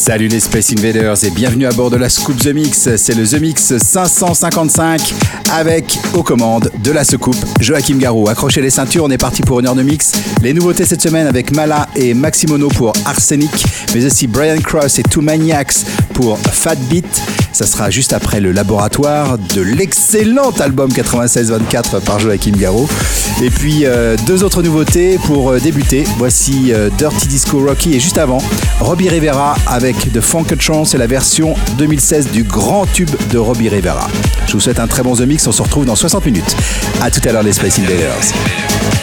Salut les Space Invaders et bienvenue à bord de la Scoop The Mix. C'est le The Mix 555 avec aux commandes de la Secoupe Joachim Garou. Accrochez les ceintures, on est parti pour une heure de mix. Les nouveautés cette semaine avec Mala et Maximono pour Arsenic, mais aussi Brian Cross et Two Maniacs Fat Beat. Ça sera juste après le laboratoire de l'excellent album 96-24 par Joachim Garou. Et puis euh, deux autres nouveautés pour euh, débuter. Voici euh, Dirty Disco Rocky et juste avant Robbie Rivera avec The Funkatron, c'est la version 2016 du grand tube de Robbie Rivera. Je vous souhaite un très bon The Mix, on se retrouve dans 60 minutes. A tout à l'heure les Space Invaders.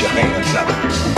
your hands up.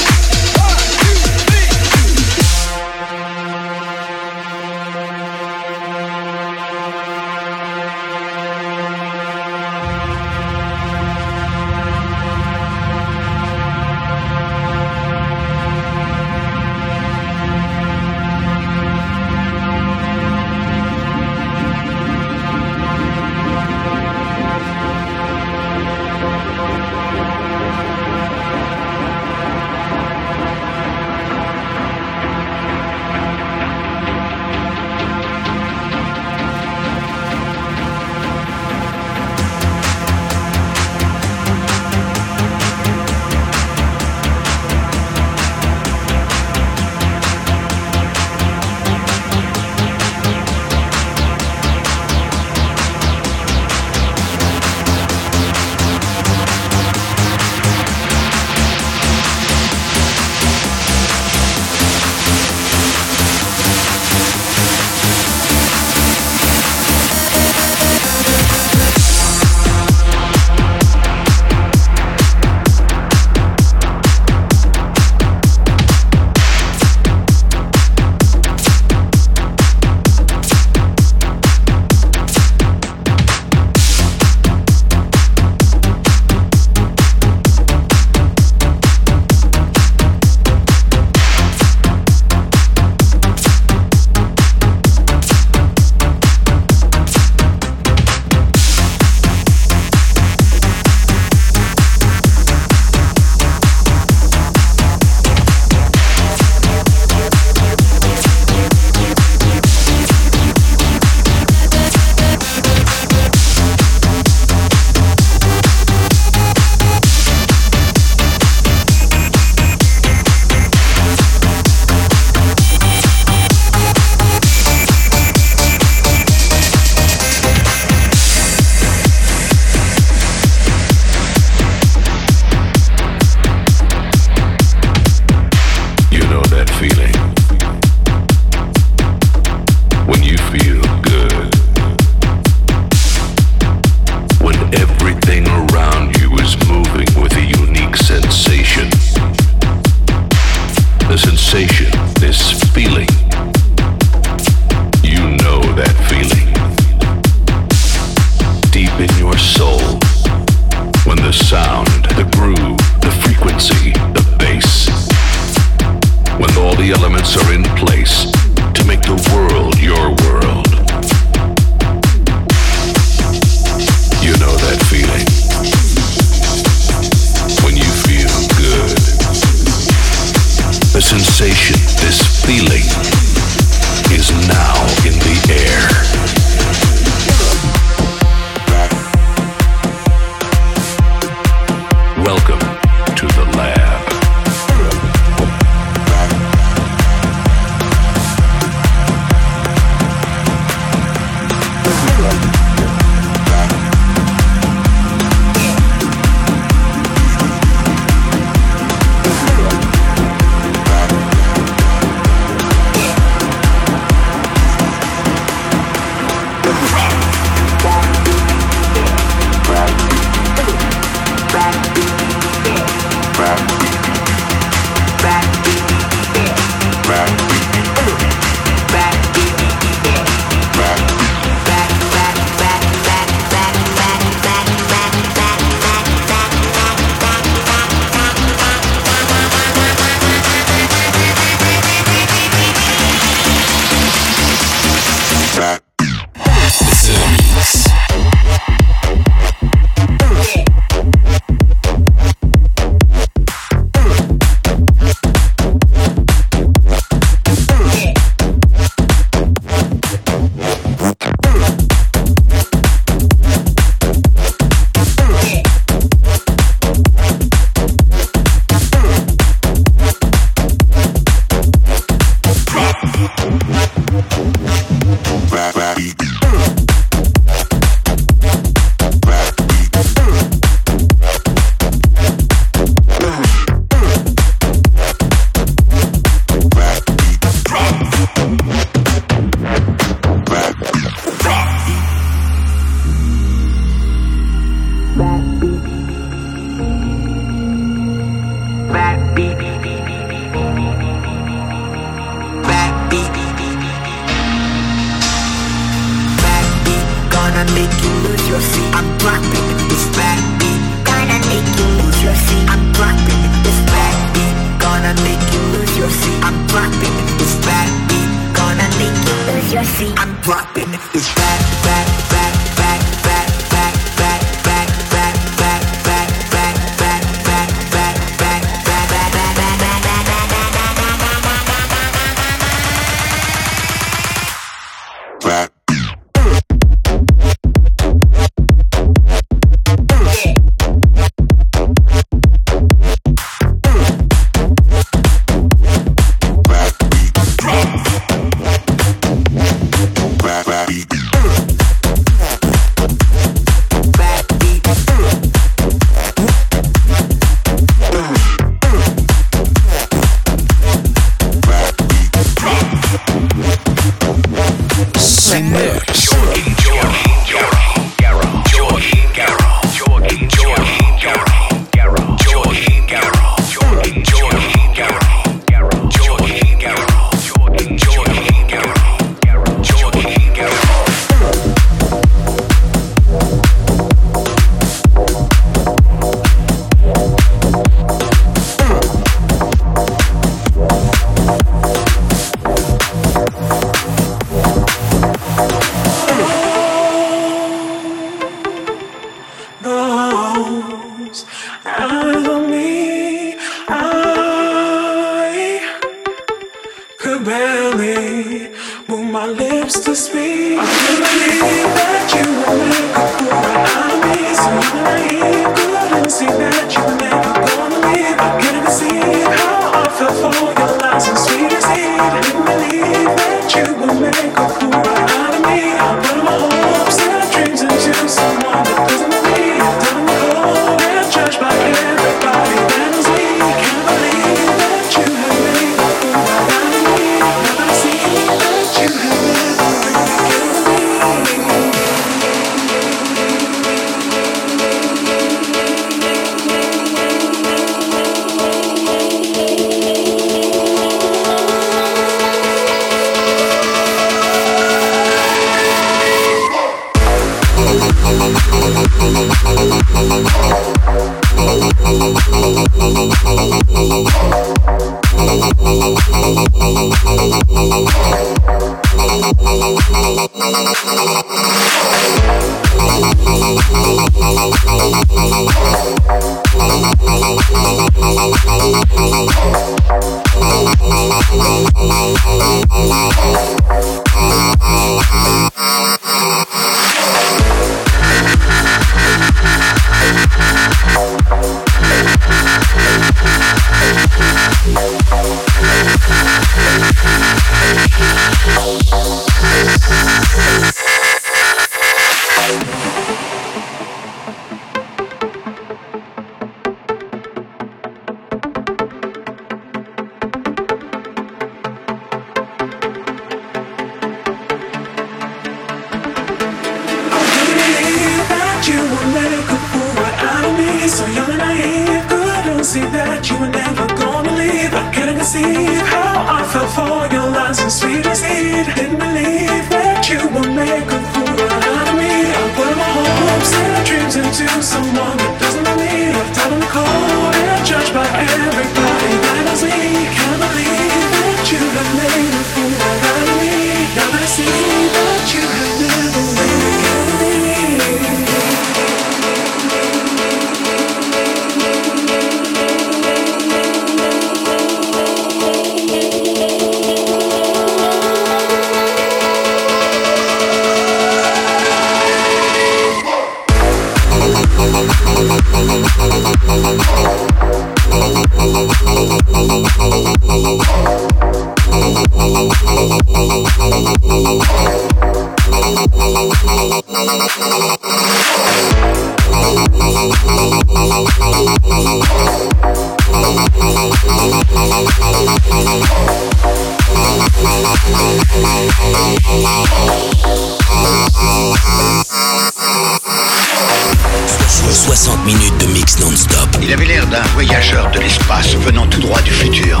voyageurs de l'espace venant tout droit du futur.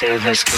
save us.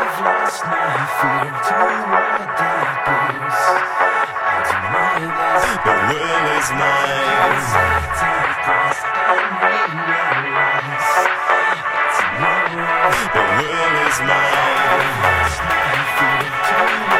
I've lost my fear to what that. I deny the will is mine. I take breath and the will is mine. I've lost my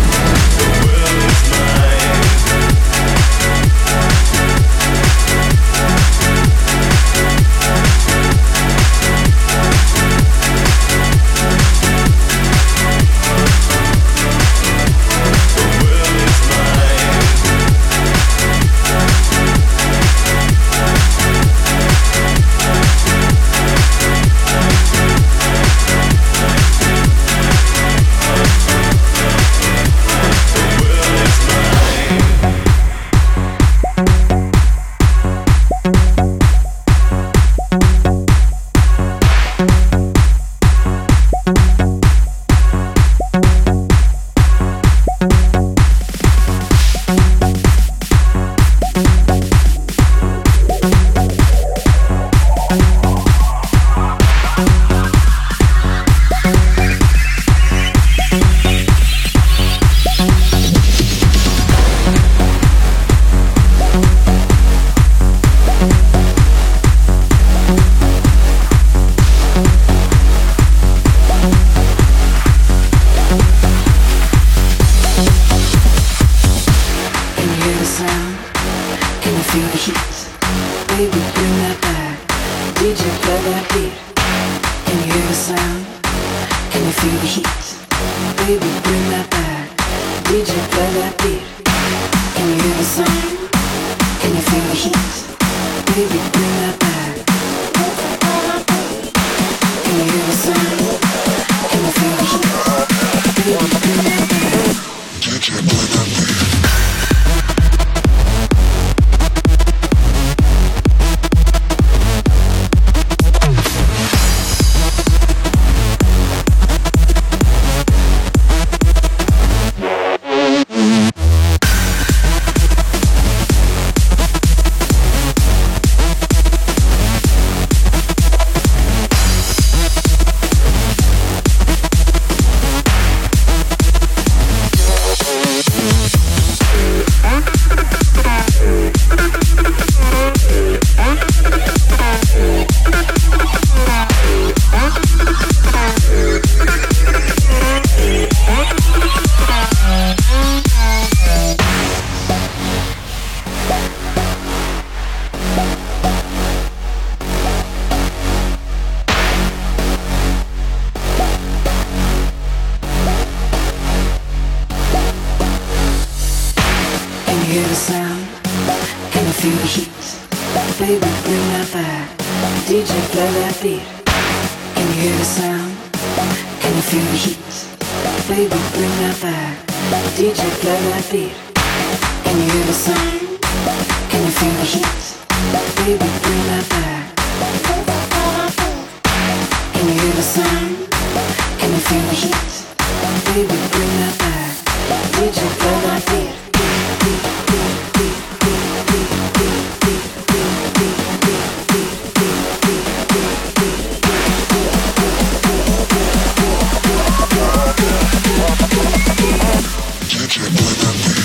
hear the sound? Can you feel the heat? Baby, bring that back. DJ, play that beat. Can you hear the sound? Can you feel the heat? Baby, bring that back. DJ, play that beat. Can you hear the sound? Can you feel the heat? Baby, bring that back. Can you hear the sound? Can you feel the heat? Baby, bring that back. DJ, play that beat. DJ play that beat.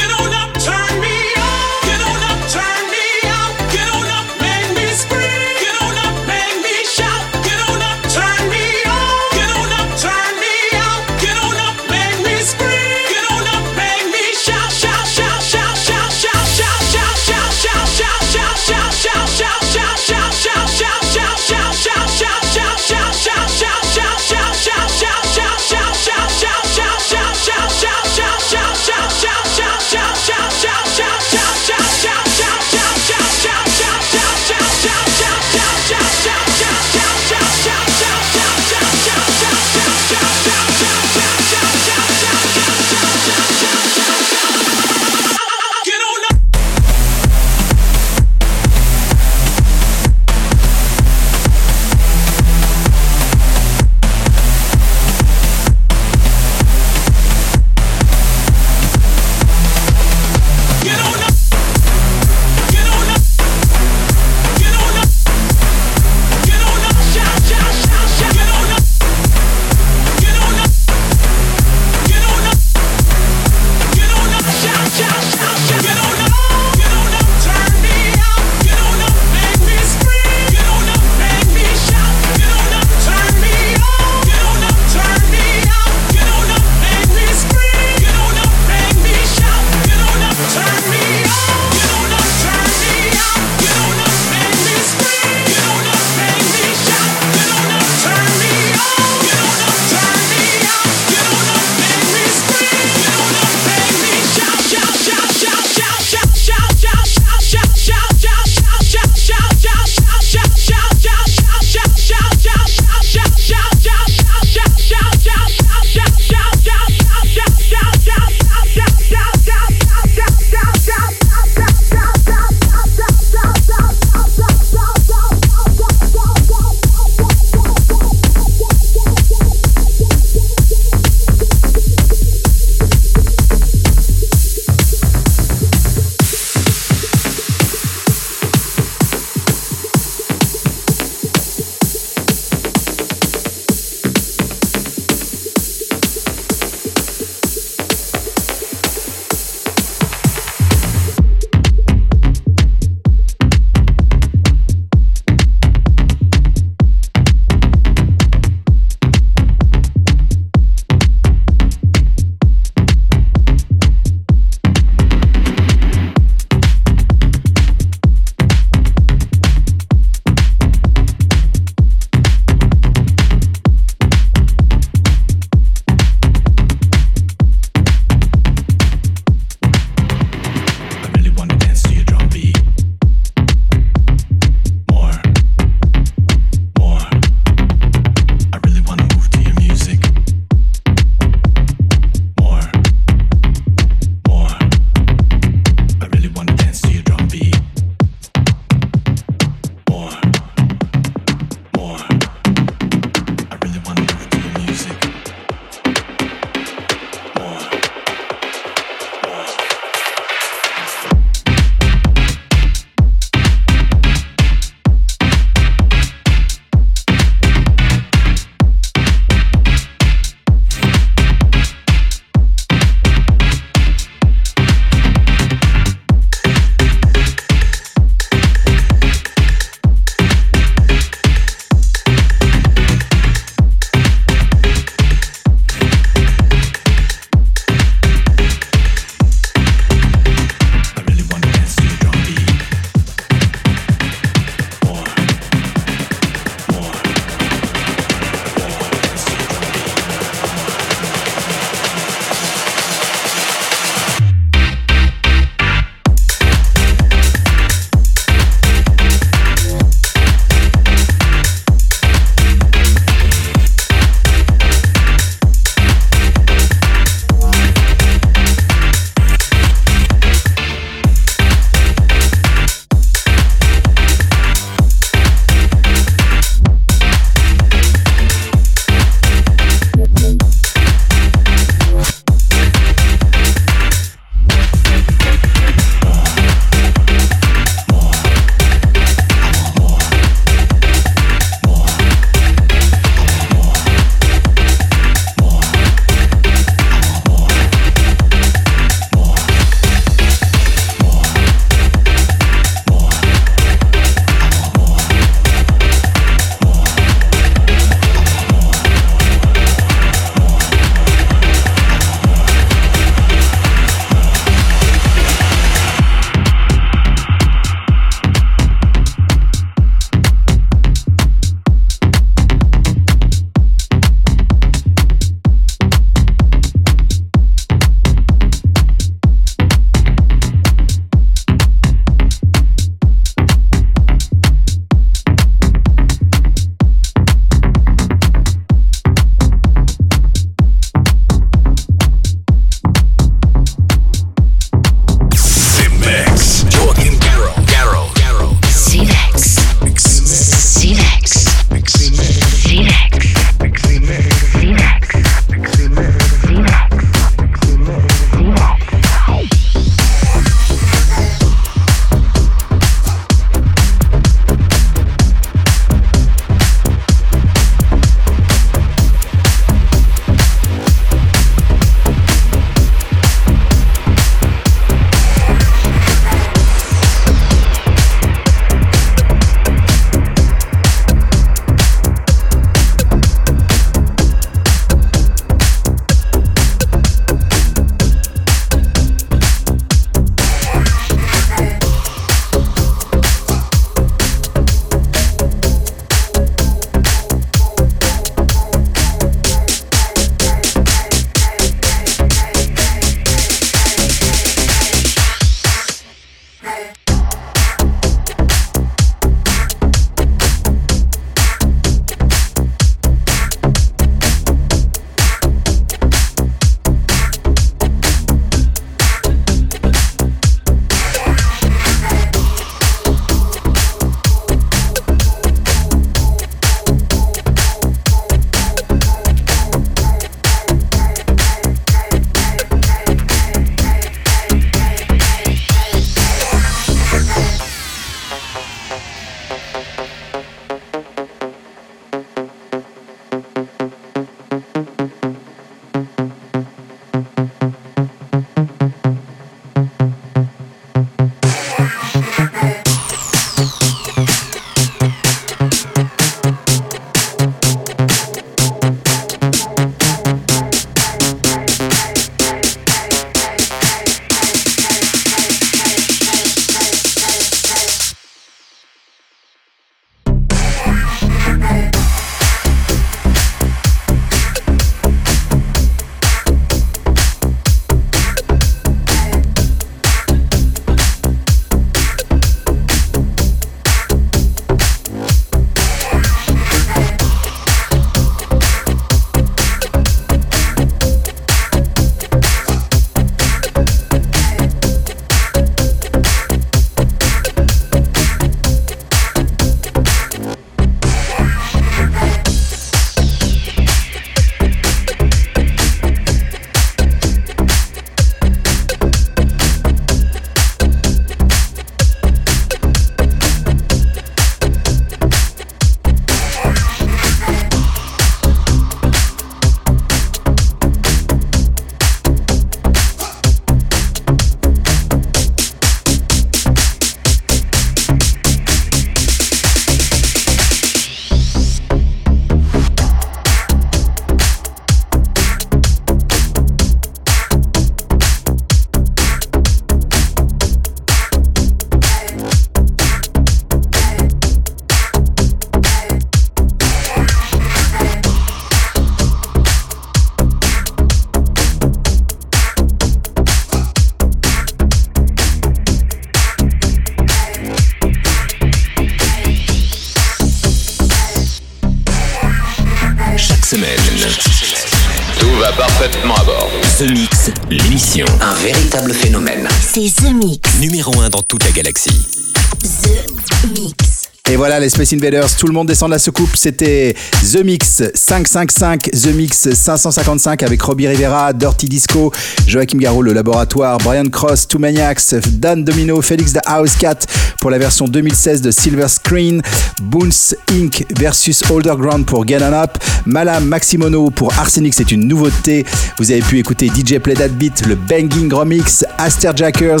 Space Invaders, tout le monde descend de la soucoupe. C'était The Mix 555, The Mix 555 avec Robbie Rivera, Dirty Disco, Joachim Garraud, le laboratoire, Brian Cross, Two Maniacs, Dan Domino, Félix the House Cat pour la version 2016 de Silver Screen, Boons Inc. versus Older Ground pour Get Up, Malam Maximono pour Arsenic, c'est une nouveauté. Vous avez pu écouter DJ Play That Beat, le Banging Remix, Aster Jackers.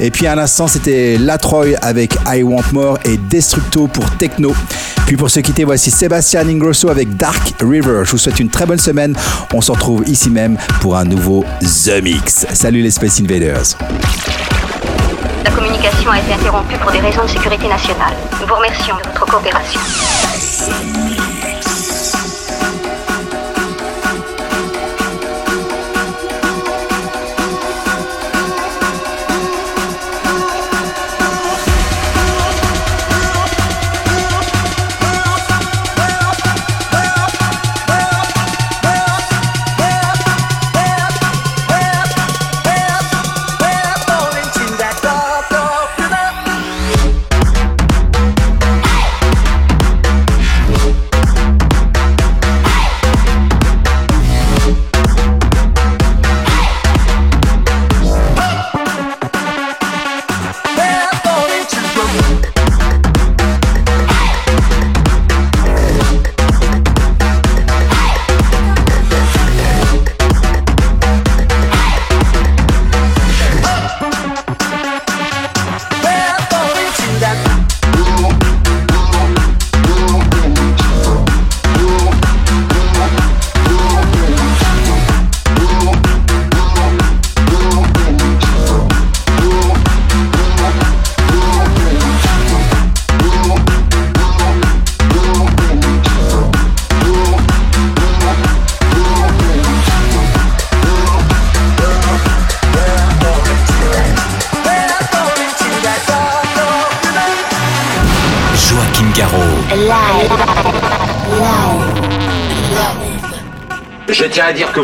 Et puis à l'instant, c'était Latroy avec I Want More et Destructo pour Puis pour se quitter, voici Sébastien Ingrosso avec Dark River. Je vous souhaite une très bonne semaine. On se retrouve ici même pour un nouveau The Mix. Salut les Space Invaders. La communication a été interrompue pour des raisons de sécurité nationale. Nous vous remercions de votre coopération.